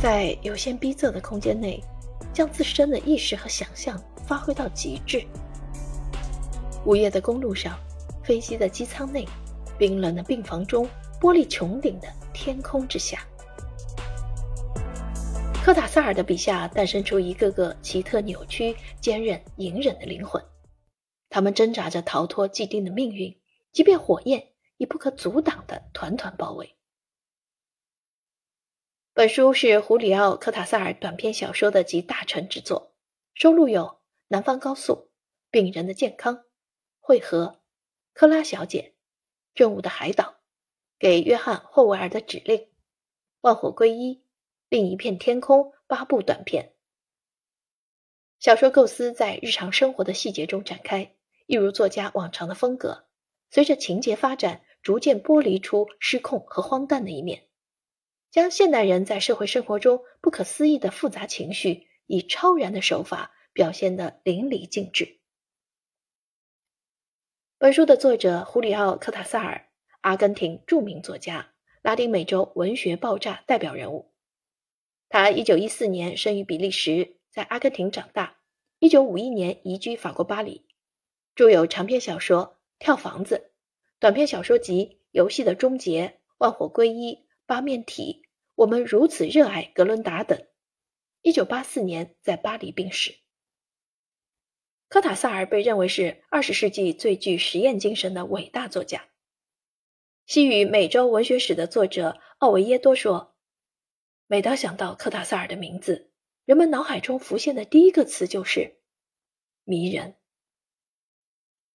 在有限逼仄的空间内，将自身的意识和想象发挥到极致。午夜的公路上，飞机的机舱内，冰冷的病房中，玻璃穹顶的天空之下，科塔萨尔的笔下诞生出一个个奇特、扭曲、坚韧、隐忍的灵魂，他们挣扎着逃脱既定的命运，即便火焰已不可阻挡的团团包围。本书是胡里奥·科塔萨尔短篇小说的集大成之作，收录有《南方高速》《病人的健康》《汇合》《克拉小姐》《正午的海岛》《给约翰·霍维尔的指令》《万火归一》《另一片天空》八部短片。小说构思在日常生活的细节中展开，一如作家往常的风格，随着情节发展，逐渐剥离出失控和荒诞的一面。将现代人在社会生活中不可思议的复杂情绪，以超然的手法表现得淋漓尽致。本书的作者胡里奥·科塔萨尔，阿根廷著名作家，拉丁美洲文学爆炸代表人物。他1914年生于比利时，在阿根廷长大，1951年移居法国巴黎，著有长篇小说《跳房子》，短篇小说集《游戏的终结》《万火归一》《八面体》。我们如此热爱格伦达等。一九八四年在巴黎病逝。科塔萨尔被认为是二十世纪最具实验精神的伟大作家。西语美洲文学史的作者奥维耶多说：“每当想到科塔萨尔的名字，人们脑海中浮现的第一个词就是迷人。”